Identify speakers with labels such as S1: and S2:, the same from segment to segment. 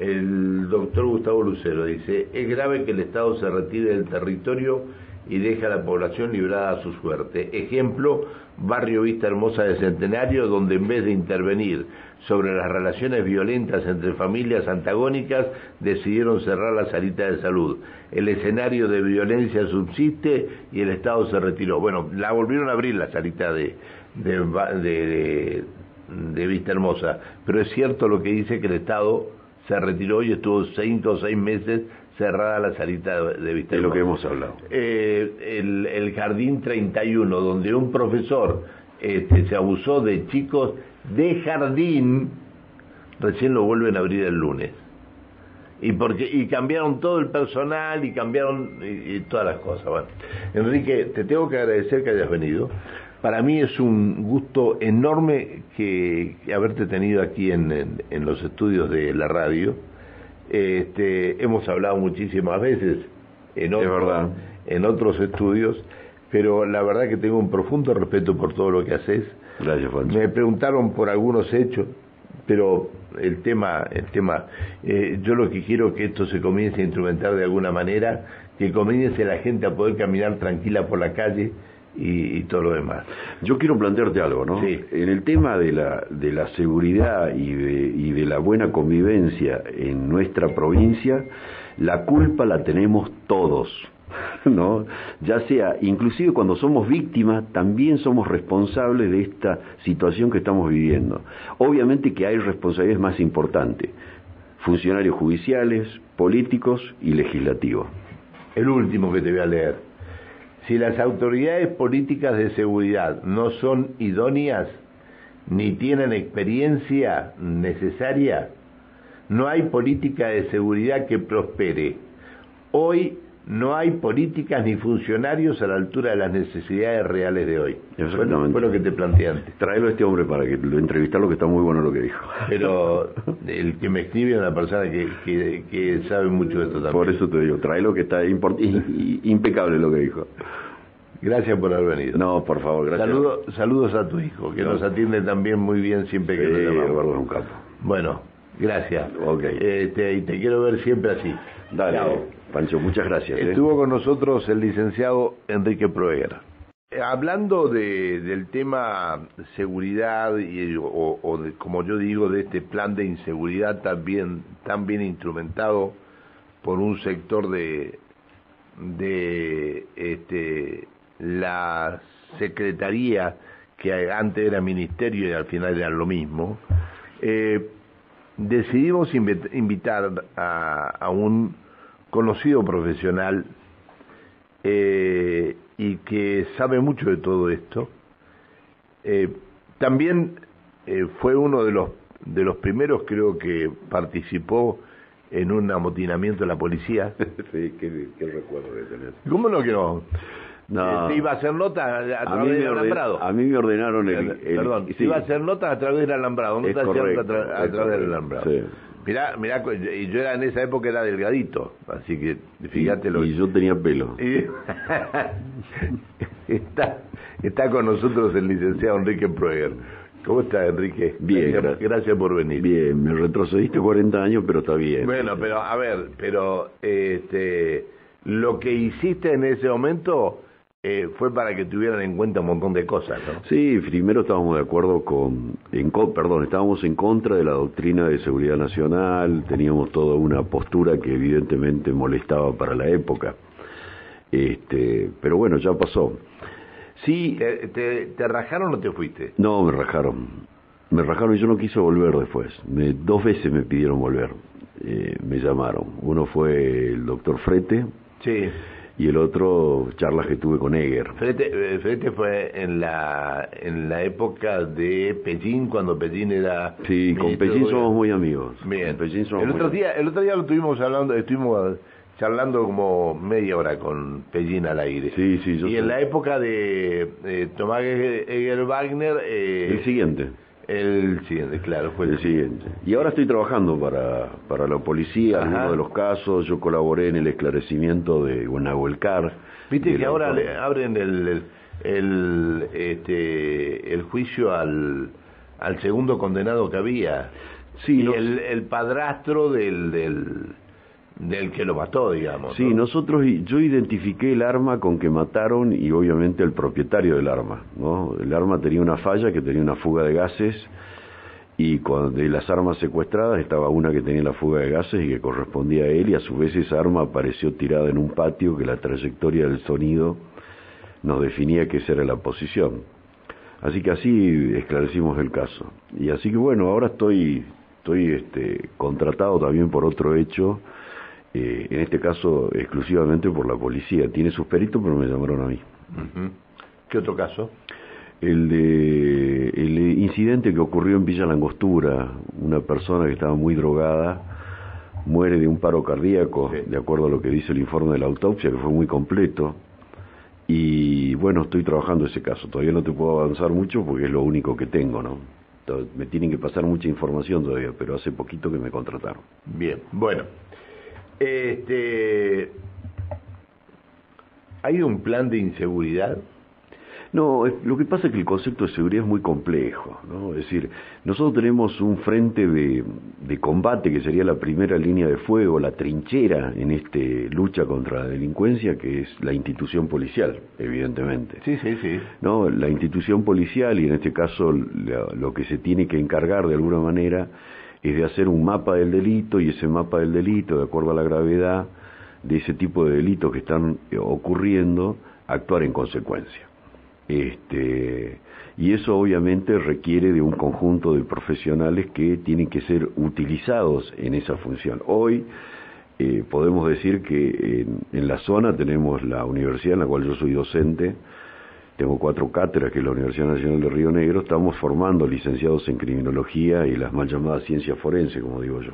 S1: El doctor Gustavo Lucero dice, es grave que el Estado se retire del territorio y deje a la población librada a su suerte. Ejemplo, Barrio Vista Hermosa de Centenario, donde en vez de intervenir sobre las relaciones violentas entre familias antagónicas, decidieron cerrar la salita de salud. El escenario de violencia subsiste y el Estado se retiró. Bueno, la volvieron a abrir la salita de, de, de Vista Hermosa, pero es cierto lo que dice que el Estado se retiró y estuvo cinco o seis meses cerrada la salita de Vista.
S2: Es lo que hemos hablado.
S1: Eh, el, el, Jardín 31, donde un profesor este, se abusó de chicos de jardín, recién lo vuelven a abrir el lunes. Y, porque, y cambiaron todo el personal y cambiaron y, todas las cosas. Bueno, Enrique, te tengo que agradecer que hayas venido. Para mí es un gusto enorme que, haberte tenido aquí en, en, los estudios de la radio. Este, hemos hablado muchísimas veces en, en otros estudios, pero la verdad que tengo un profundo respeto por todo lo que haces.
S2: Gracias,
S1: Me preguntaron por algunos hechos, pero el tema, el tema, eh, yo lo que quiero es que esto se comience a instrumentar de alguna manera, que comience la gente a poder caminar tranquila por la calle, y, todo lo demás.
S2: Yo quiero plantearte algo, ¿no?
S1: Sí.
S2: En el tema de la, de la seguridad y de, y de la buena convivencia en nuestra provincia, la culpa la tenemos todos. ¿no? Ya sea, inclusive cuando somos víctimas, también somos responsables de esta situación que estamos viviendo. Obviamente que hay responsabilidades más importantes, funcionarios judiciales, políticos y legislativos.
S1: El último que te voy a leer. Si las autoridades políticas de seguridad no son idóneas ni tienen experiencia necesaria, no hay política de seguridad que prospere. Hoy no hay políticas ni funcionarios a la altura de las necesidades reales de hoy.
S2: Exactamente.
S1: Fue lo que te planteé antes.
S2: Tráelo a este hombre para que lo entrevistarlo, que está muy bueno lo que dijo.
S1: Pero el que me escribe es una persona que, que, sabe mucho de esto también.
S2: Por eso te digo, tráelo que está impecable lo que dijo.
S1: Gracias por haber venido.
S2: No, por favor, gracias.
S1: saludos a tu hijo, que nos atiende también muy bien siempre que
S2: sí, lo un capo.
S1: Bueno, gracias.
S2: Ok.
S1: Este, y te quiero ver siempre así.
S2: Dale. Pancho, muchas gracias.
S1: ¿eh? Estuvo con nosotros el licenciado Enrique Proeger. Eh, hablando de, del tema seguridad y, o, de, como yo digo, de este plan de inseguridad también tan bien instrumentado por un sector de, de este, la secretaría que antes era ministerio y al final era lo mismo, eh, decidimos invitar a un conocido profesional eh, y que sabe mucho de todo esto. Eh, también eh, fue uno de los de los primeros, creo que participó en un amotinamiento de la policía.
S2: sí, qué, recuerdo de tener.
S1: ¿Cómo no que no?
S2: No.
S1: Se iba a hacer nota a, través del alambrado.
S2: A mí me ordenaron el.
S1: perdón, se iba a hacer nota a través del alambrado, no a, través del alambrado. Sí. Mirá, mirá, y yo era en esa época era delgadito, así que fíjate
S2: y,
S1: lo
S2: Y yo tenía pelo.
S1: está, está con nosotros el licenciado Enrique Proeger. ¿Cómo está, Enrique?
S2: Bien,
S1: gracias, gracias, por venir.
S2: Bien, me retrocediste 40 años, pero está bien.
S1: Bueno, pero a ver, pero este, lo que hiciste en ese momento eh, fue para que tuvieran en cuenta un montón de cosas, ¿no?
S2: Sí, primero estábamos de acuerdo con, en, perdón, estábamos en contra de la doctrina de seguridad nacional, teníamos toda una postura que evidentemente molestaba para la época, este, pero bueno, ya pasó.
S1: Sí, ¿Te, te, rajaron o te fuiste?
S2: No, me rajaron, me rajaron y yo no quise volver después, me, dos veces me pidieron volver, eh, me llamaron, uno fue el doctor Frete,
S1: sí
S2: y el otro charlas que tuve con Eger.
S1: Frete, eh, fue en la en la época de Pellín cuando Pellín era
S2: Sí, con Pellín somos muy amigos.
S1: Bien. el otro día el otro día lo estuvimos hablando, estuvimos charlando como media hora con Pellín al aire.
S2: Sí, sí, yo
S1: Y en la época de, Tomás Eger Wagner
S2: eh, el siguiente
S1: el siguiente, claro, fue
S2: el, siguiente. Y ahora estoy trabajando para, para la policía, en uno de los casos, yo colaboré en el esclarecimiento de Guanahuelcar.
S1: Viste que ahora le abren el, el, este, el juicio al, al segundo condenado que había. Sí, y el, el, padrastro del, del, del que lo mató, digamos.
S2: Sí, nosotros, yo identifiqué el arma con que mataron y obviamente el propietario del arma, ¿no? El arma tenía una falla que tenía una fuga de gases y de las armas secuestradas estaba una que tenía la fuga de gases y que correspondía a él y a su vez esa arma apareció tirada en un patio que la trayectoria del sonido nos definía que esa era la posición. Así que así esclarecimos el caso. Y así que bueno, ahora estoy, estoy este, contratado también por otro hecho, eh, en este caso exclusivamente por la policía. Tiene sus peritos, pero me llamaron a mí.
S1: ¿Qué otro caso?
S2: el, de, el incidente que ocurrió en Villa Langostura, una persona que estaba muy drogada muere de un paro cardíaco, de acuerdo a lo que dice el informe de la autopsia, que fue muy completo. Y bueno, estoy trabajando ese caso. Todavía no te puedo avanzar mucho porque es lo único que tengo, ¿no? me tienen que pasar mucha información todavía, pero hace poquito que me contrataron.
S1: Bien, bueno. Este, ¿Hay un plan de inseguridad?
S2: No, lo que pasa es que el concepto de seguridad es muy complejo, ¿no? Es decir, nosotros tenemos un frente de, combate que sería la primera línea de fuego, la trinchera en este lucha contra la delincuencia, que es la institución policial, evidentemente.
S1: Sí, sí, sí.
S2: ¿No? La institución policial, y en este caso lo que se tiene que encargar de alguna manera, es de hacer un mapa del delito, y ese mapa del delito, de acuerdo a la gravedad de ese tipo de delitos que están eh, ocurriendo, actuar en consecuencia. Este, y eso obviamente requiere de un conjunto de profesionales que tienen que ser utilizados en esa función. Hoy eh, podemos decir que en, la zona tenemos la universidad en la cual yo soy docente, tengo cuatro cátedras que es la Universidad Nacional de Río Negro, estamos formando licenciados en criminología y las mal llamadas ciencias forenses, como digo yo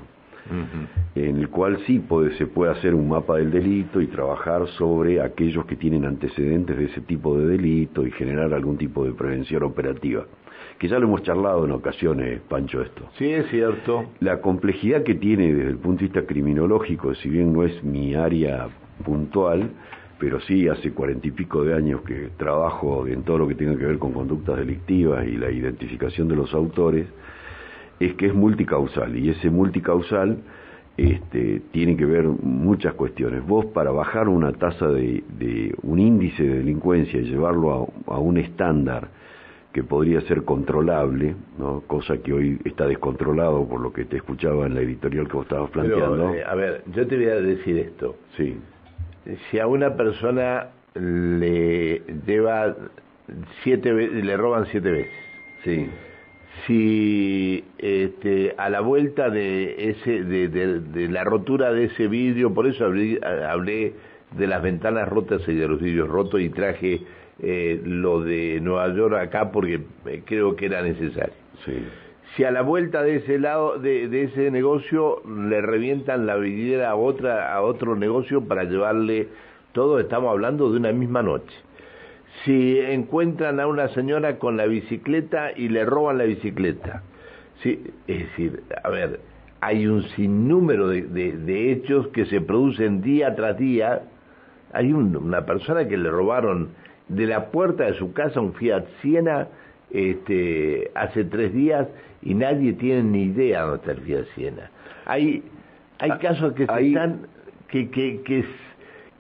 S2: en el cual sí se puede hacer un mapa del delito y trabajar sobre aquellos que tienen antecedentes de ese tipo de delito y generar algún tipo de prevención operativa. Que ya lo hemos charlado en ocasiones, Pancho, esto.
S1: Sí, es cierto.
S2: La complejidad que tiene desde el punto de vista criminológico, si bien no es mi área puntual, pero sí hace cuarenta y pico de años que trabajo en todo lo que tenga que ver con conductas delictivas y la identificación de los autores, es que es multicausal y ese multicausal este, tiene que ver muchas cuestiones. Vos para bajar una tasa de, un índice de delincuencia y llevarlo a, un estándar que podría ser controlable, ¿no? cosa que hoy está descontrolado por lo que te escuchaba en la editorial que vos estabas planteando.
S1: Eh, a ver, yo te voy a decir esto.
S2: Sí.
S1: Si a una persona le lleva siete le roban siete veces.
S2: Sí
S1: si este, a la vuelta de ese de, la rotura de ese vidrio, por eso hablé, hablé, de las ventanas rotas y de los vidrios rotos y traje eh, lo de Nueva York acá porque eh, creo que era necesario. Si a la vuelta de ese lado de, de ese negocio le revientan la vidriera a otra a otro negocio para llevarle todo, estamos hablando de una misma noche si encuentran a una señora con la bicicleta y le roban la bicicleta. Sí, es decir, a ver, hay un sinnúmero de, de, hechos que se producen día tras día. Hay una persona que le robaron de la puerta de su casa un Fiat Siena este, hace tres días y nadie tiene ni idea dónde está el Fiat Siena. Hay, hay ah, casos que se están, que, que, que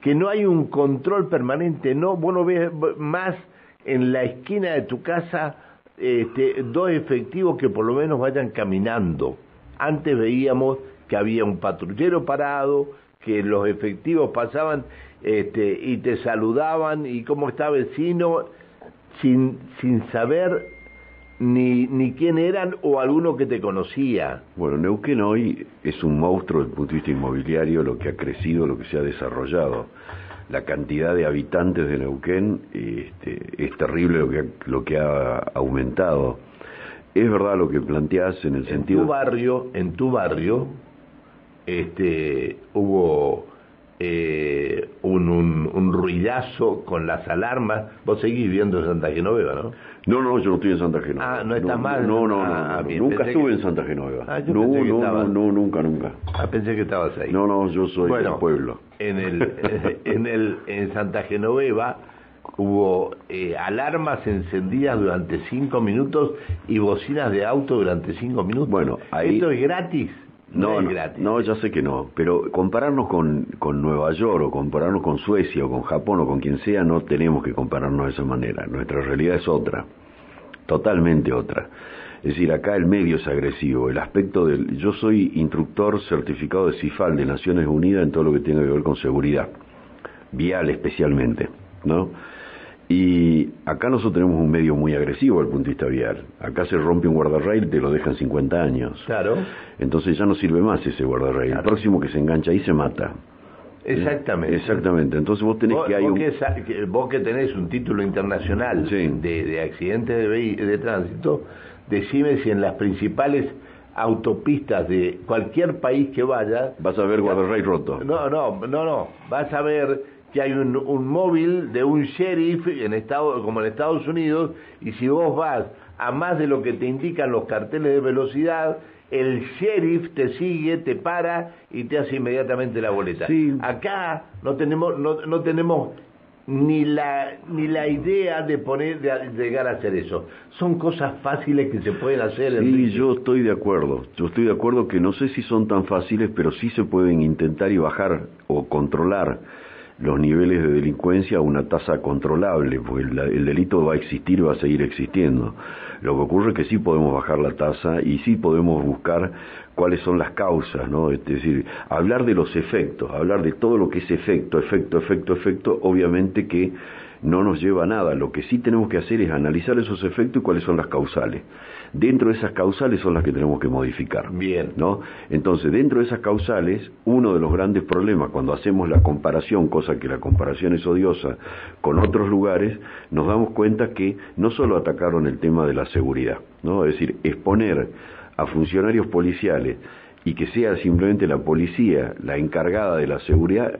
S1: que no hay un control permanente, no, vos no ves más en la esquina de tu casa este, dos efectivos que por lo menos vayan caminando. Antes veíamos que había un patrullero parado, que los efectivos pasaban este, y te saludaban y cómo está vecino, sin, sin saber ni, ni quién eran o alguno que te conocía.
S2: Bueno, Neuquén hoy es un monstruo desde el punto de vista inmobiliario, lo que ha crecido, lo que se ha desarrollado. La cantidad de habitantes de Neuquén este, es terrible lo que, lo que ha aumentado. Es verdad lo que planteás en el sentido...
S1: En tu barrio, en tu barrio, este, hubo eh, un, un, ruidazo con las alarmas. Vos seguís viviendo en Santa Genoveva, ¿no?
S2: No, no, yo no estoy en Santa Genoveva.
S1: Ah, no está mal.
S2: No, no, no, ah, nunca estuve en Santa Genoveva. Ah, no, no, no, nunca, nunca.
S1: Ah, pensé que estabas ahí.
S2: No, no, yo soy del pueblo.
S1: En el, en el, en Santa Genoveva hubo eh, alarmas encendidas durante cinco minutos y bocinas de auto durante cinco minutos.
S2: Bueno, ahí...
S1: ¿Esto es gratis?
S2: No, no, no, ya sé que no, pero compararnos con, con Nueva York o compararnos con Suecia o con Japón o con quien sea, no tenemos que compararnos de esa manera. Nuestra realidad es otra, totalmente otra. Es decir, acá el medio es agresivo, el aspecto del... Yo soy instructor certificado de CIFAL de Naciones Unidas en todo lo que tenga que ver con seguridad, vial especialmente, ¿no? Y acá nosotros tenemos un medio muy agresivo de vista vial. Acá se rompe un guardarrail te lo dejan 50 años.
S1: Claro.
S2: Entonces ya no sirve más ese guardarrail. El próximo que se engancha ahí se mata.
S1: Exactamente.
S2: Exactamente. Entonces vos tenés que hay
S1: vos, que, vos que tenés un título internacional de, de accidentes de, de tránsito, decime si en las principales autopistas de cualquier país que vaya...
S2: Vas a ver guardarrail roto.
S1: No, no, no, no. Vas a ver que hay un, un móvil de un sheriff en Estado, como en Estados Unidos y si vos vas a más de lo que te indican los carteles de velocidad, el sheriff te sigue, te para y te hace inmediatamente la boleta. Acá no tenemos, no, no tenemos ni la ni la idea de poner de, llegar a hacer eso. Son cosas fáciles que se pueden hacer.
S2: Sí, yo estoy de acuerdo. Yo estoy de acuerdo que no sé si son tan fáciles, pero sí se pueden intentar y bajar o controlar los niveles de delincuencia a una tasa controlable, porque el, delito va a existir va a seguir existiendo. Lo que ocurre es que sí podemos bajar la tasa y sí podemos buscar cuáles son las causas, ¿no? Es decir, hablar de los efectos, hablar de todo lo que es efecto, efecto, efecto, efecto, obviamente que no nos lleva a nada. Lo que sí tenemos que hacer es analizar esos efectos y cuáles son las causales. Dentro de esas causales son las que tenemos que modificar.
S1: Bien.
S2: ¿no? Entonces, dentro de esas causales, uno de los grandes problemas cuando hacemos la comparación, cosa que la comparación es odiosa, con otros lugares, nos damos cuenta que no solo atacaron el tema de la seguridad, ¿no? Es decir, exponer a funcionarios policiales y que sea simplemente la policía la encargada de la seguridad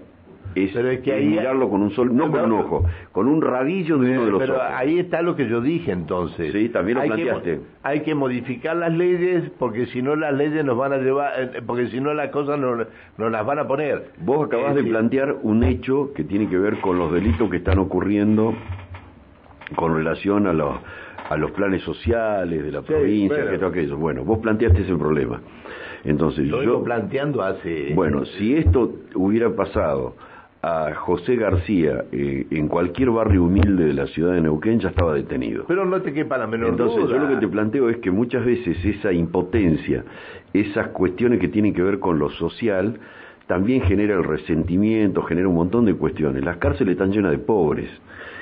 S2: es, pero es que ahí, mirarlo con un sol, no, con un ojo, con un rabillo de uno de los
S1: pero ahí está lo que yo dije entonces.
S2: Sí, también lo
S1: hay
S2: planteaste.
S1: Que, hay que modificar las leyes porque si no las leyes nos van a llevar, eh, porque si no las cosas no, nos las van a poner.
S2: Vos acabás de plantear un hecho que tiene que ver con los delitos que están ocurriendo con relación a los a los planes sociales de la provincia, bueno. que todo aquello. Bueno, vos planteaste ese problema. Entonces,
S1: lo yo planteando hace
S2: Bueno, si esto hubiera pasado a José García eh, en cualquier barrio humilde de la ciudad de Neuquén ya estaba detenido.
S1: Pero no te quepa la menor
S2: Entonces,
S1: duda.
S2: yo lo que te planteo es que muchas veces esa impotencia, esas cuestiones que tienen que ver con lo social, también genera el resentimiento, genera un montón de cuestiones. Las cárceles están llenas de pobres.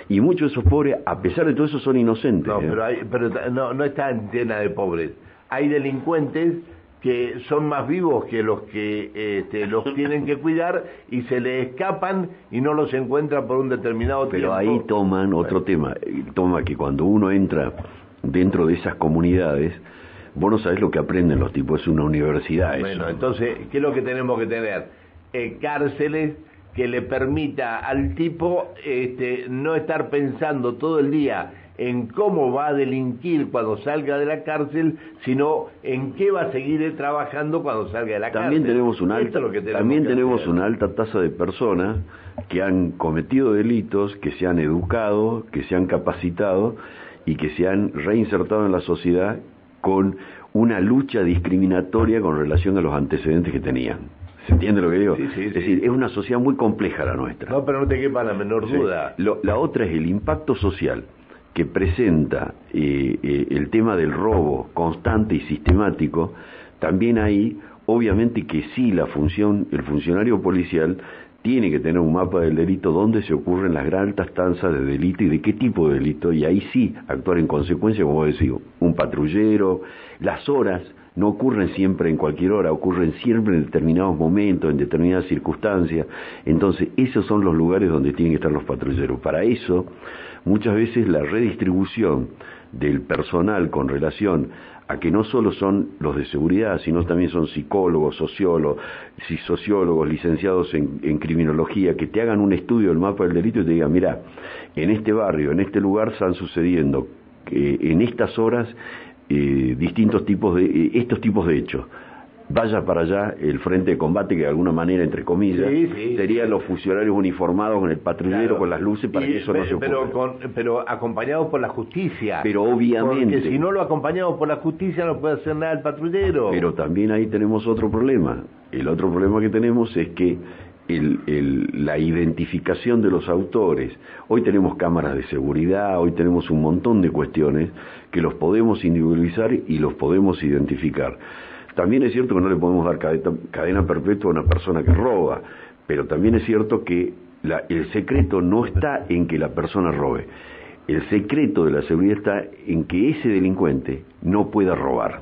S2: Y muchos de esos pobres, a pesar de todo eso, son inocentes.
S1: No,
S2: ¿eh?
S1: pero, hay, pero no, no están llenas de pobres. Hay delincuentes que son más vivos que los que este, los tienen que cuidar y se les escapan y no los encuentran por un determinado
S2: Pero
S1: tiempo.
S2: ahí toman otro tema, toma que cuando uno entra dentro de esas comunidades, vos no sabés lo que aprenden los tipos, es una universidad
S1: Bueno,
S2: eso.
S1: entonces, ¿qué es lo que tenemos que tener? Eh, cárceles que le permita al tipo este, no estar pensando todo el día en cómo va a delinquir cuando salga de la cárcel, sino en qué va a seguir trabajando cuando salga de la
S2: también
S1: cárcel.
S2: Tenemos una alta,
S1: es tenemos
S2: también tenemos una alta tasa de personas que han cometido delitos, que se han educado, que se han capacitado y que se han reinsertado en la sociedad con una lucha discriminatoria con relación a los antecedentes que tenían. ¿Se entiende lo que digo?
S1: Sí, sí,
S2: es
S1: sí.
S2: decir, es una sociedad muy compleja la nuestra.
S1: No, pero no te quepa la menor duda.
S2: Lo- la otra es el impacto social que presenta eh, eh, el tema del robo constante y sistemático. También ahí, obviamente que sí, la función, el funcionario policial tiene que tener un mapa del delito donde se ocurren las altas tasas de delito y de qué tipo de delito, y ahí sí actuar en consecuencia, como decía, un patrullero, las horas no ocurren siempre en cualquier hora, ocurren siempre en determinados momentos, en determinadas circunstancias. Entonces, esos son los lugares donde tienen que estar los patrulleros. Para eso, muchas veces la redistribución del personal con relación a que no solo son los de seguridad, sino también son psicólogos, sociólogos, sociólogos, licenciados en, en criminología, que te hagan un estudio del mapa del delito y te digan, mira, en este barrio, en este lugar están sucediendo eh, en estas horas eh, distintos tipos de, eh, estos tipos de hechos. Vaya para allá el frente de combate que de alguna manera, entre comillas, serían los funcionarios uniformados con el patrullero, con las luces, para que eso no se
S1: ocurra. Pero, pero acompañados por la justicia.
S2: Pero obviamente.
S1: Porque si no lo acompañamos por la justicia no puede hacer nada el patrullero.
S2: Pero también ahí tenemos otro problema. El otro problema que tenemos es que la identificación de los autores. Hoy tenemos cámaras de seguridad, hoy tenemos un montón de cuestiones que los podemos individualizar y los podemos identificar. También es cierto que no le podemos dar cadena, perpetua a una persona que roba, pero también es cierto que el secreto no está en que la persona robe. El secreto de la seguridad está en que ese delincuente no pueda robar.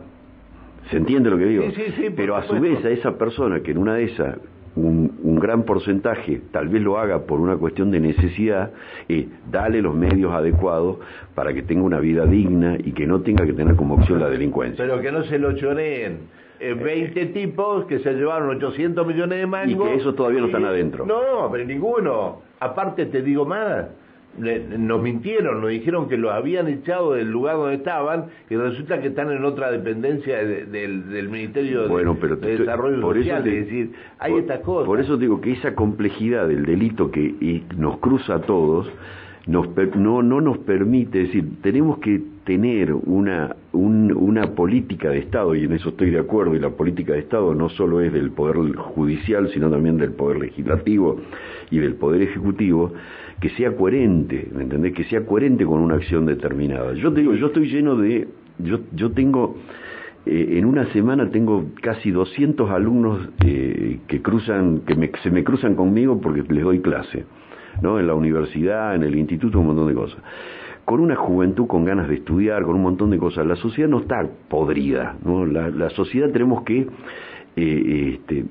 S2: ¿Se entiende lo que digo?
S1: Sí, sí, sí,
S2: Pero a su vez a esa persona que en una de esas un, gran porcentaje tal vez lo haga por una cuestión de necesidad, y dale los medios adecuados para que tenga una vida digna y que no tenga que tener como opción la delincuencia.
S1: Pero que no se lo choreen. 20 eh, tipos que se llevaron 800 millones de mangos.
S2: Y que esos todavía no están adentro.
S1: No, pero ninguno. Aparte te digo más, nos mintieron, nos dijeron que los habían echado del lugar donde estaban y resulta que están en otra dependencia del Ministerio de, Desarrollo Social. es decir, hay estas cosas.
S2: Por eso digo que esa complejidad del delito que nos cruza a todos nos, no, no nos permite, es decir, tenemos que tener una, una política de Estado, y en eso estoy de acuerdo, y la política de Estado no solo es del Poder Judicial, sino también del Poder Legislativo y del Poder Ejecutivo, que sea coherente, ¿me entendés? Que sea coherente con una acción determinada. Yo te digo, yo estoy lleno de, yo, yo tengo, eh, en una semana tengo casi 200 alumnos eh, que cruzan, que se me cruzan conmigo porque les doy clase, ¿no? En la universidad, en el instituto, un montón de cosas. Con una juventud con ganas de estudiar, con un montón de cosas. La sociedad no está podrida, ¿no? La, la sociedad tenemos que eh, este,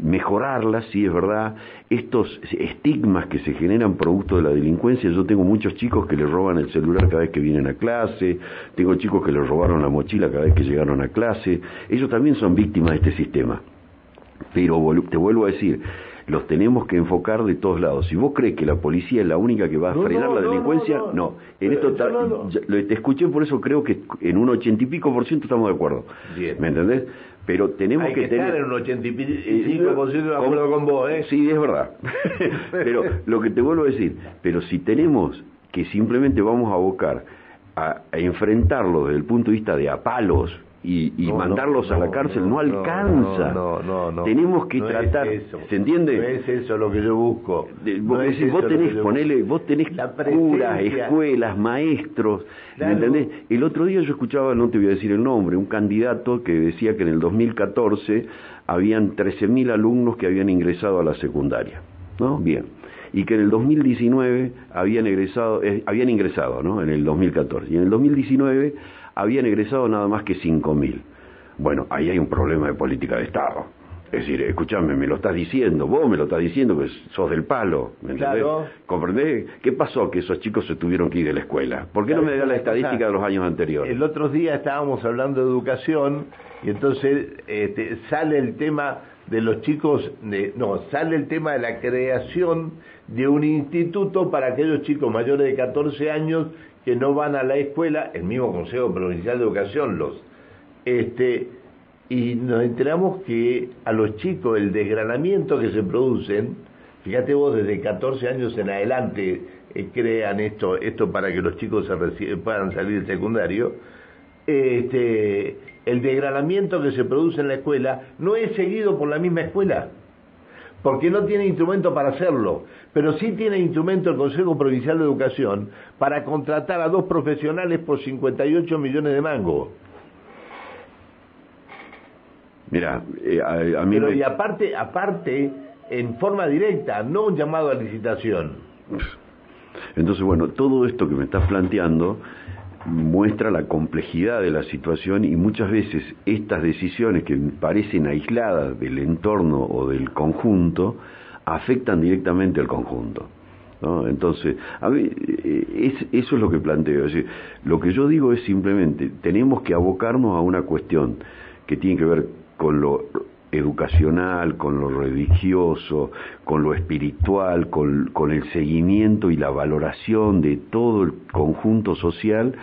S2: sí es verdad, estos estigmas que se generan producto de la delincuencia, yo tengo muchos chicos que les roban el celular cada vez que vienen a clase, tengo chicos que les robaron la mochila cada vez que llegaron a clase, ellos también son víctimas de este sistema. Pero te vuelvo a decir, los tenemos que enfocar de todos lados. Si vos crees que la policía es la única que va a frenar la delincuencia, no. En esto te escuché, por eso creo que en un ochenta y pico por ciento estamos de acuerdo. ¿Me entendés? Pero tenemos
S1: Hay
S2: que,
S1: tener... estar en un ochenta y pico por ciento de acuerdo con vos, ¿eh?
S2: Sí, es verdad. pero lo que te vuelvo a decir, pero si tenemos que simplemente vamos a abocar a, a enfrentarlo desde el punto de vista de apalos, y, y mandarlos a la cárcel no, alcanza. Tenemos que tratar, ¿se entiende?
S1: No es eso lo que yo busco.
S2: vos, tenés, ponele, vos tenés curas, escuelas, maestros, ¿me entendés? El otro día yo escuchaba, no te voy a decir el nombre, un candidato que decía que en el 2014 habían 13.000 alumnos que habían ingresado a la secundaria, ¿no? Bien y que en el 2019 habían egresado, eh, habían ingresado, ¿no? En el 2014. Y en el 2019 habían egresado nada más que 5.000. Bueno, ahí hay un problema de política de Estado. Es decir, escúchame, me lo estás diciendo, vos me lo estás diciendo que sos del palo, ¿me
S1: claro.
S2: ¿Comprendés? ¿Qué pasó que esos chicos se tuvieron que ir de la escuela? ¿Por qué no me da la estadística de los años anteriores?
S1: El otro día estábamos hablando de educación y entonces este, sale el tema de los chicos, de, no, sale el tema de la creación de un instituto para aquellos chicos mayores de 14 años que no van a la escuela, el mismo Consejo Provincial de Educación los, este, y nos enteramos que a los chicos el desgranamiento que se producen, fíjate vos desde 14 años en adelante eh, crean esto, esto para que los chicos se puedan salir del secundario, este, el desgranamiento que se produce en la escuela no es seguido por la misma escuela porque no tiene instrumento para hacerlo, pero sí tiene instrumento el Consejo Provincial de Educación para contratar a dos profesionales por 58 millones de mangos.
S2: Mira, eh, a, mí
S1: pero y aparte, aparte, en forma directa, no un llamado a licitación.
S2: Entonces, bueno, todo esto que me estás planteando muestra la complejidad de la situación y muchas veces estas decisiones que parecen aisladas del entorno o del conjunto afectan directamente al conjunto. Entonces, a eh, eso es lo que planteo. Es decir, lo que yo digo es simplemente, tenemos que abocarnos a una cuestión que tiene que ver con lo educacional, con lo religioso, con lo espiritual, con, el seguimiento y la valoración de todo el conjunto social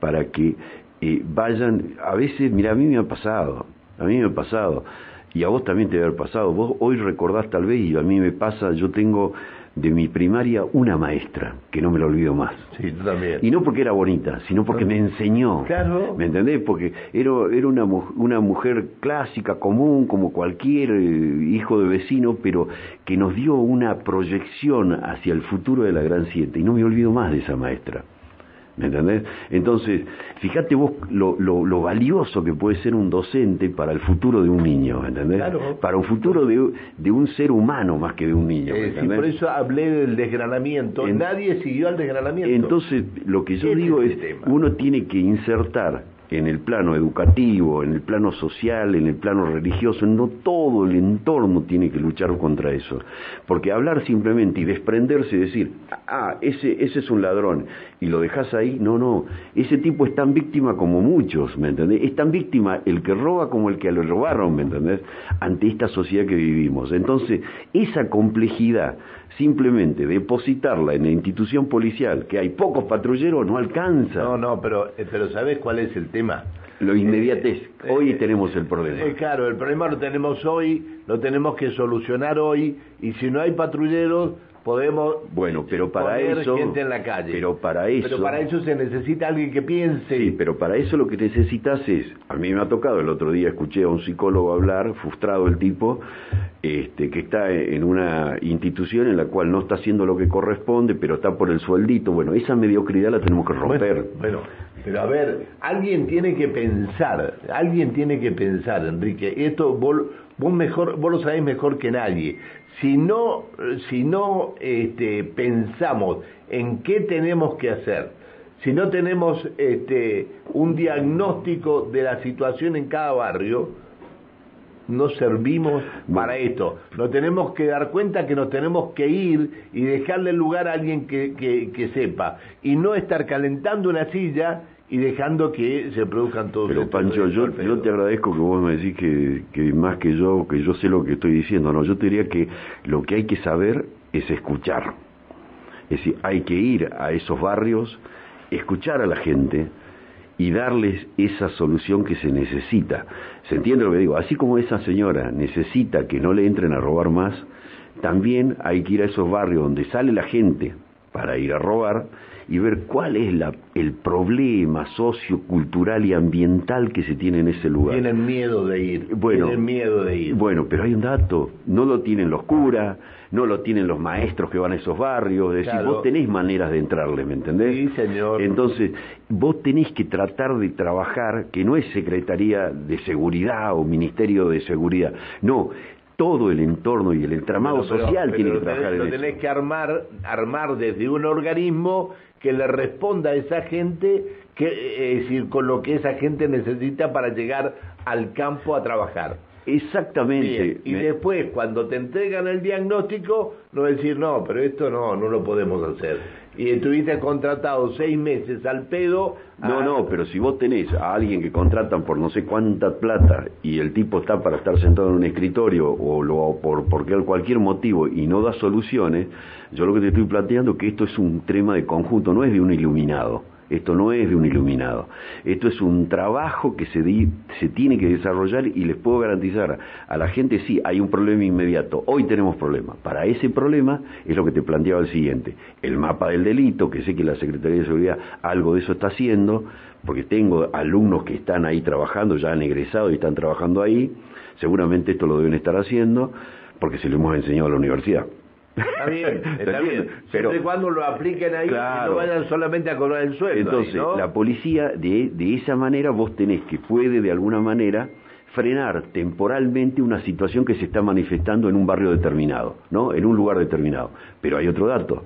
S2: para que eh, vayan, a veces, mira, a mí me ha pasado, a mí me ha pasado, y a vos también te debe haber pasado, vos hoy recordás tal vez, y a mí me pasa, yo tengo de mi primaria una maestra, que no me lo olvido más.
S1: Sí, tú también.
S2: Y no porque era bonita, sino porque me enseñó.
S1: Claro.
S2: ¿Me entendés? Porque era, era una, una mujer clásica, común, como cualquier eh, hijo de vecino, pero que nos dio una proyección hacia el futuro de la Gran Siete. Y no me olvido más de esa maestra. ¿Me entendés? Entonces, fíjate vos lo, lo, valioso que puede ser un docente para el futuro de un niño, ¿me entendés? Para un futuro de, de, un ser humano más que de un niño.
S1: Eh, por eso hablé del desgranamiento. Nadie siguió al desgranamiento.
S2: Entonces, lo que yo digo es, uno tiene que insertar en el plano educativo, en el plano social, en el plano religioso, no todo el entorno tiene que luchar contra eso. Porque hablar simplemente y desprenderse y decir, ah, ese, ese es un ladrón, y lo dejas ahí, no, no, ese tipo es tan víctima como muchos, ¿me entendés? Es tan víctima el que roba como el que le robaron, ¿me entendés? Ante esta sociedad que vivimos. Entonces, esa complejidad simplemente depositarla en la institución policial, que hay pocos patrulleros, no alcanza.
S1: No, no, pero, eh, pero ¿sabes cuál es el tema?
S2: Lo inmediatez. Eh, hoy eh, tenemos el problema.
S1: claro, el problema lo tenemos hoy, lo tenemos que solucionar hoy, y si no hay patrulleros, podemos
S2: bueno pero para eso
S1: gente en la calle.
S2: pero para eso
S1: pero para eso se necesita alguien que piense.
S2: Sí pero para eso lo que necesitas es a mí me ha tocado el otro día escuché a un psicólogo hablar frustrado el tipo este que está en una institución en la cual no está haciendo lo que corresponde pero está por el sueldito. Bueno esa mediocridad la tenemos que romper.
S1: bueno, pero a ver alguien tiene que pensar alguien tiene que pensar Enrique. Esto vos, vos mejor vos lo sabés mejor que nadie si no, si no este, pensamos en qué tenemos que hacer, si no tenemos este, un diagnóstico de la situación en cada barrio, no servimos para esto. Nos tenemos que dar cuenta que nos tenemos que ir y dejarle el lugar a alguien que, que sepa y no estar calentando una silla y dejando que se produzcan todos
S2: Pero Pancho, yo, yo, te agradezco que vos me decís que, que más que yo, que yo sé lo que estoy diciendo. No, yo te diría que lo que hay que saber es escuchar. Es decir, hay que ir a esos barrios, escuchar a la gente y darles esa solución que se necesita. ¿Se entiende lo que digo? Así como esa señora necesita que no le entren a robar más, también hay que ir a esos barrios donde sale la gente para ir a robar y ver cuál es la, el problema sociocultural y ambiental que se tiene en ese lugar.
S1: Tienen miedo de ir. Bueno, tienen miedo de ir.
S2: Bueno, pero hay un dato, no lo tienen los curas, no lo tienen los maestros que van a esos barrios, es decir, vos tenés maneras de entrarle, ¿me entendés?
S1: Sí, señor.
S2: Entonces, vos tenés que tratar de trabajar, que no es Secretaría de Seguridad o Ministerio de Seguridad, no, todo el entorno y el entramado social tiene que trabajar
S1: en eso. Lo tenés que armar, armar desde un organismo que le responda a esa gente, que, eh, es decir, con lo que esa gente necesita para llegar al campo a trabajar.
S2: Exactamente.
S1: Y después, cuando te entregan el diagnóstico, no decir, no, pero esto no, no lo podemos hacer. Y estuviste contratado seis meses al pedo.
S2: No, no, pero si vos tenés a alguien que contratan por no sé cuánta plata y el tipo está para estar sentado en un escritorio o lo, por porque cualquier motivo y no da soluciones, yo lo que te estoy planteando es que esto es un tema de conjunto, no es de un iluminado. Esto no es de un iluminado. Esto es un trabajo que se, se tiene que desarrollar y les puedo garantizar a la gente, sí, hay un problema inmediato. Hoy tenemos problemas. Para ese problema es lo que te planteaba el siguiente. El mapa del delito, que sé que la Secretaría de Seguridad algo de eso está haciendo, porque tengo alumnos que están ahí trabajando, ya han egresado y están trabajando ahí. Seguramente esto lo deben estar haciendo porque se lo hemos enseñado a la universidad.
S1: Está bien, está bien. Pero Siempre cuando lo apliquen ahí y no vayan solamente a cobrar el sueldo.
S2: Entonces, la policía, de, de esa manera, vos tenés que puede de alguna manera frenar temporalmente una situación que se está manifestando en un barrio determinado, ¿no? En un lugar determinado. Pero hay otro dato.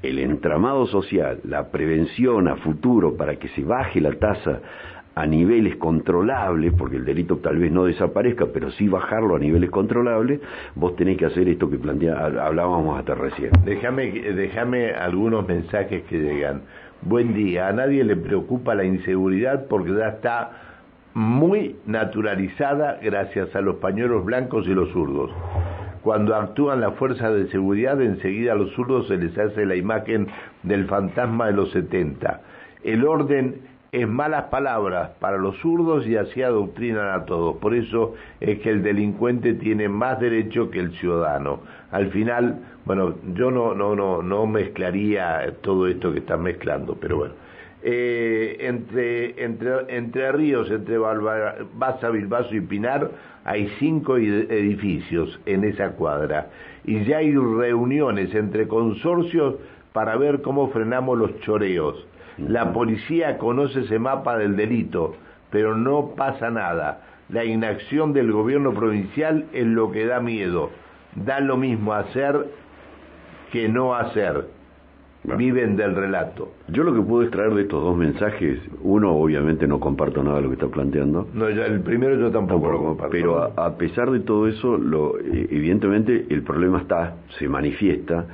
S2: El entramado social, la prevención a futuro para que se baje la tasa a niveles controlables, porque el delito tal vez no desaparezca, pero sí bajarlo a niveles controlables, vos tenés que hacer esto que plantea, hablábamos hasta recién.
S1: Déjame, déjame algunos mensajes que llegan. Buen día, a nadie le preocupa la inseguridad porque ya está muy naturalizada gracias a los pañuelos blancos y los zurdos. Cuando actúan las fuerzas de seguridad, enseguida a los zurdos se les hace la imagen del fantasma de los 70. El orden es malas palabras para los zurdos y así adoctrinan a todos. Por eso es que el delincuente tiene más derecho que el ciudadano. Al final, bueno, yo no, no, no, no mezclaría todo esto que están mezclando, pero bueno. Eh, entre, entre, entre Ríos, entre Baza, Bilbaso y Pinar, hay cinco edificios en esa cuadra. Y ya hay reuniones entre consorcios para ver cómo frenamos los choreos. La policía conoce ese mapa del delito, pero no pasa nada. La inacción del gobierno provincial es lo que da miedo. Da lo mismo hacer que no hacer. Viven del relato.
S2: Yo lo que puedo extraer de estos dos mensajes, uno obviamente no comparto nada de lo que está planteando.
S1: No, el primero yo tampoco, lo comparto.
S2: Pero a, pesar de todo eso, lo, eh, evidentemente el problema está, se manifiesta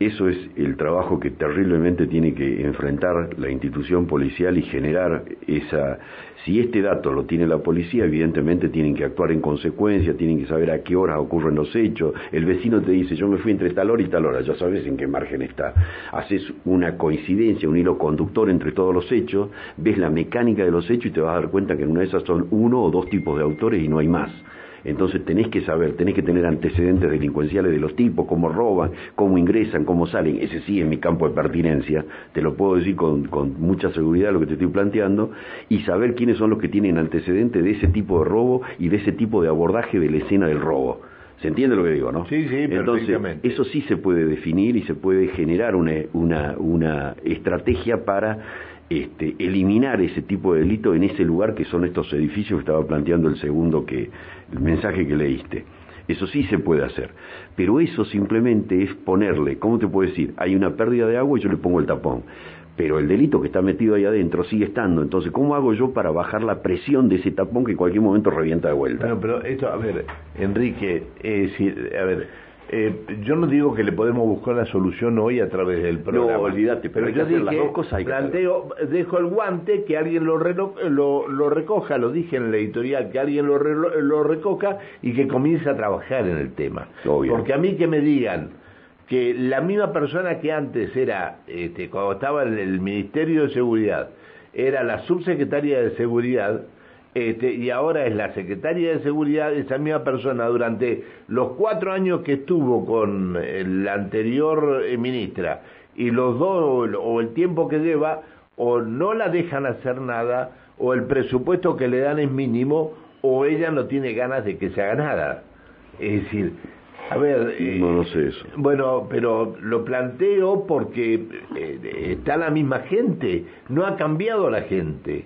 S2: eso es el trabajo que terriblemente tiene que enfrentar la institución policial y generar esa... Si este dato lo tiene la policía, evidentemente tienen que actuar en consecuencia, tienen que saber a qué horas ocurren los hechos. El vecino te dice, yo me fui entre tal hora y tal hora, ya sabes en qué margen está. Haces una coincidencia, un hilo conductor entre todos los hechos, ves la mecánica de los hechos y te vas a dar cuenta que en una de esas son uno o dos tipos de autores y no hay más. Entonces tenés que saber, tenés que tener antecedentes delincuenciales de los tipos, cómo roban, cómo ingresan, cómo salen. Ese sí es mi campo de pertinencia, te lo puedo decir con, con mucha seguridad lo que te estoy planteando, y saber quiénes son los que tienen antecedentes de ese tipo de robo y de ese tipo de abordaje de la escena del robo. ¿Se entiende lo que digo, no?
S1: Sí, sí,
S2: Entonces, eso sí se puede definir y se puede generar una, una, una estrategia para este, eliminar ese tipo de delito en ese lugar que son estos edificios que estaba planteando el segundo que el mensaje que leíste. Eso sí se puede hacer, pero eso simplemente es ponerle, ¿cómo te puedo decir? Hay una pérdida de agua y yo le pongo el tapón, pero el delito que está metido ahí adentro sigue estando. Entonces, ¿cómo hago yo para bajar la presión de ese tapón que en cualquier momento revienta de vuelta?
S1: Bueno, pero esto, a ver, Enrique, a ver, eh, yo no digo que le podemos buscar la solución hoy a través del programa.
S2: No, olvídate, pero, yo dije, las dos cosas.
S1: planteo, dejo el guante, que alguien lo, lo, lo, recoja, lo dije en la editorial, que alguien lo, lo recoja y que comience a trabajar en el tema. Porque a mí que me digan que la misma persona que antes era, este, cuando estaba en el Ministerio de Seguridad, era la subsecretaria de Seguridad, este, y ahora es la secretaria de Seguridad, esa misma persona, durante los cuatro años que estuvo con la anterior eh, ministra y los dos, o el tiempo que lleva, o no la dejan hacer nada, o el presupuesto que le dan es mínimo, o ella no tiene ganas de que se haga nada. Es decir, a ver...
S2: Eh, no sé eso.
S1: Bueno, pero lo planteo porque eh, está la misma gente, no ha cambiado la gente.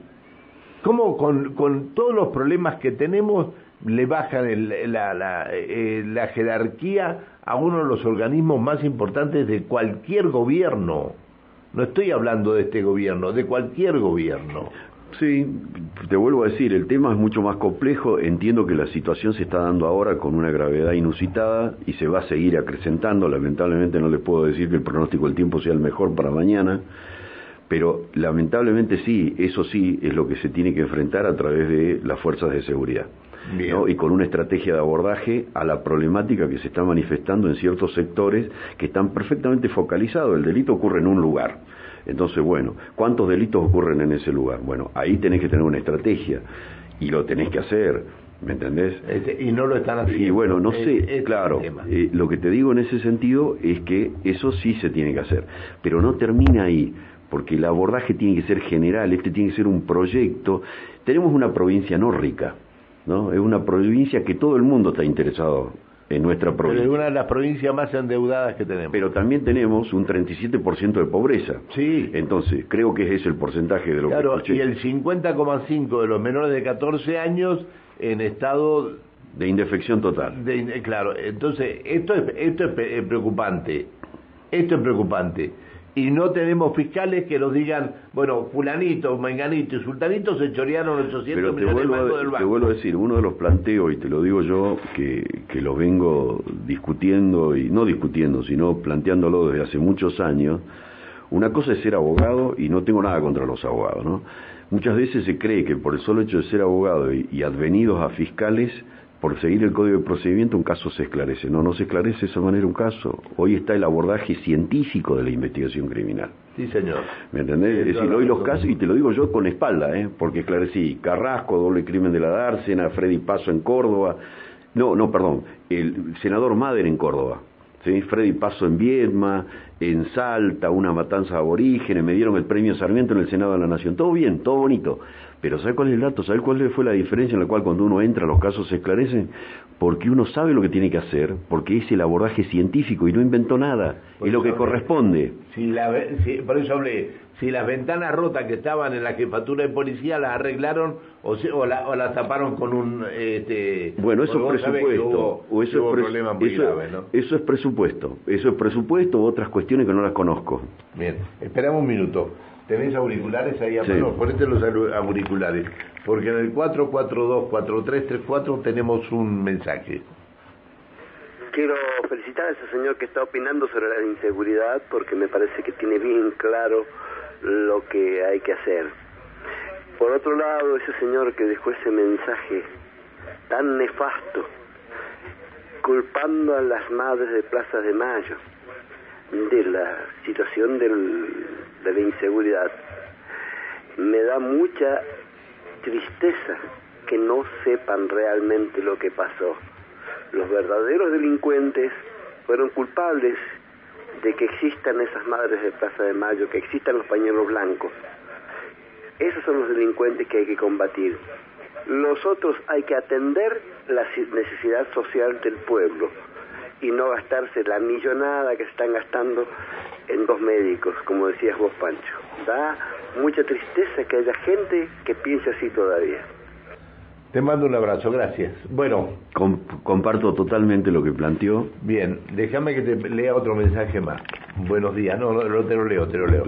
S1: ¿Cómo con, todos los problemas que tenemos le bajan la, la, eh, la jerarquía a uno de los organismos más importantes de cualquier gobierno? No estoy hablando de este gobierno, de cualquier gobierno.
S2: Sí, te vuelvo a decir, el tema es mucho más complejo. Entiendo que la situación se está dando ahora con una gravedad inusitada y se va a seguir acrecentando. Lamentablemente no les puedo decir que el pronóstico del tiempo sea el mejor para mañana pero lamentablemente sí, eso sí es lo que se tiene que enfrentar a través de las fuerzas de seguridad. y con una estrategia de abordaje a la problemática que se está manifestando en ciertos sectores que están perfectamente focalizados. El delito ocurre en un lugar. Entonces, bueno, ¿cuántos delitos ocurren en ese lugar? Bueno, ahí tenés que tener una estrategia y lo tenés que hacer. ¿Me entendés?
S1: y no lo están haciendo.
S2: Y bueno, no sé, claro, eh, lo que te digo en ese sentido es que eso sí se tiene que hacer, pero no termina ahí porque el abordaje tiene que ser general, este tiene que ser un proyecto. Tenemos una provincia no rica, ¿no? Es una provincia que todo el mundo está interesado en nuestra provincia.
S1: es una de las provincias más endeudadas que tenemos.
S2: Pero también tenemos un 37% de pobreza.
S1: Sí.
S2: Entonces, creo que ese es el porcentaje de lo
S1: claro, y el 50,5 de los menores de 14 años en estado
S2: de indefección total.
S1: claro, entonces esto es, esto es preocupante. Esto es preocupante y no tenemos fiscales que nos digan, bueno, fulanito, menganito y sultanito se chorearon 800 millones de pesos del banco.
S2: Te vuelvo a decir, uno de los planteos, y te lo digo yo, que, que lo vengo discutiendo, y no discutiendo, sino planteándolo desde hace muchos años, una cosa es ser abogado, y no tengo nada contra los abogados, ¿no? Muchas veces se cree que por el solo hecho de ser abogado y advenidos a fiscales, por seguir el código de procedimiento un caso se esclarece. No, no se esclarece de esa manera un caso. Hoy está el abordaje científico de la investigación criminal.
S1: Sí, señor.
S2: ¿Me entendés? es decir, hoy los casos, y te lo digo yo con espalda, ¿eh? porque esclarecí Carrasco, doble crimen de la dársena, Freddy Paso en Córdoba, no, no, perdón, el senador Mader en Córdoba, ¿sí? Freddy Paso en Viedma, en Salta, una matanza aborígene, me dieron el premio Sarmiento en el Senado de la Nación, todo bien, todo bonito, pero ¿sabe cuál es el dato? ¿Sabe cuál fue la diferencia en la cual cuando uno entra los casos se esclarecen? Porque uno sabe lo que tiene que hacer, porque es el abordaje científico y no inventó nada, es lo que corresponde.
S1: Si la, por eso hablé, si las ventanas rotas que estaban en la jefatura de policía las arreglaron o, se, o, la, o las taparon con un... Este,
S2: bueno, eso es presupuesto. o eso, es eso, eso es presupuesto. Eso es presupuesto o otras cuestiones que no las conozco.
S1: Bien, esperamos un minuto. ¿Tenés auriculares ahí a mano? Ponete los auriculares. Porque en el 442-4334 tenemos un mensaje.
S3: Quiero felicitar a ese señor que está opinando sobre la inseguridad porque me parece que tiene bien claro lo que hay que hacer. Por otro lado, ese señor que dejó ese mensaje tan nefasto, culpando a las madres de Plaza de Mayo de la situación del, de la inseguridad, me da mucha tristeza que no sepan realmente lo que pasó. Los verdaderos delincuentes fueron culpables de que existan esas madres de Plaza de Mayo, que existan los pañuelos blancos. Esos son los delincuentes que hay que combatir. Los otros hay que atender la necesidad social del pueblo y no gastarse la millonada que están gastando en dos médicos, como decías vos, Pancho. Da mucha tristeza que haya gente que piense así todavía.
S1: Te mando un abrazo, gracias. Bueno.
S2: comparto totalmente lo que planteó.
S1: Bien, déjame que te lea otro mensaje más. Buenos días, no, no te lo leo, te lo leo.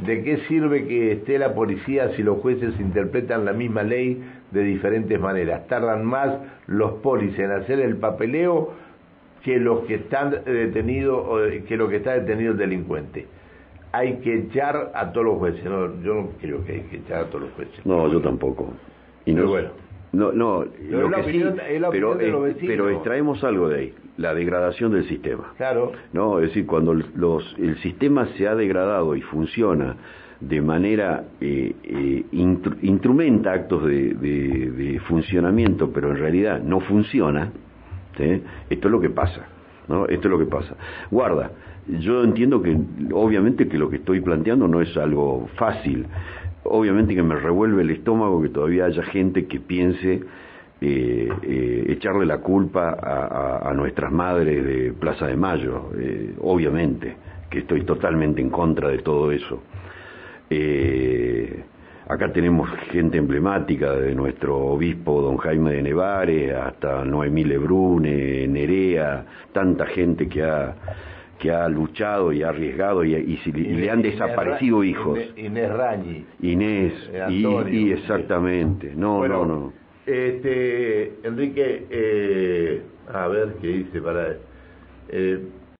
S1: ¿De qué sirve que esté la policía si los jueces interpretan la misma ley de diferentes maneras? Tardan más los polis en hacer el papeleo que los que están detenidos, que lo que está detenido el delincuente. Hay que echar a todos los jueces. No, yo no creo que hay que echar a todos los jueces.
S2: No, yo tampoco. Y no, bueno no, no, lo que sí, pero, pero extraemos algo de ahí, la degradación del sistema.
S1: Claro.
S2: No, es decir, cuando los, el sistema se ha degradado y funciona de manera eh, eh, instrumenta actos de, de, funcionamiento, pero en realidad no funciona, esto es lo que pasa. ¿no? Esto es lo que pasa. Guarda, yo entiendo que obviamente que lo que estoy planteando no es algo fácil obviamente que me revuelve el estómago que todavía haya gente que piense eh, eh, echarle la culpa a, nuestras madres de Plaza de Mayo, eh, obviamente que estoy totalmente en contra de todo eso. Acá tenemos gente emblemática de nuestro obispo don Jaime de Nevares hasta Noemí Lebrune, Nerea, tanta gente que ha que ha luchado y ha arriesgado y, le han desaparecido hijos.
S1: Inés Rañi.
S2: Inés, eh, y, exactamente. No, no, no.
S1: Este, Enrique, eh, a ver qué dice para... Eh,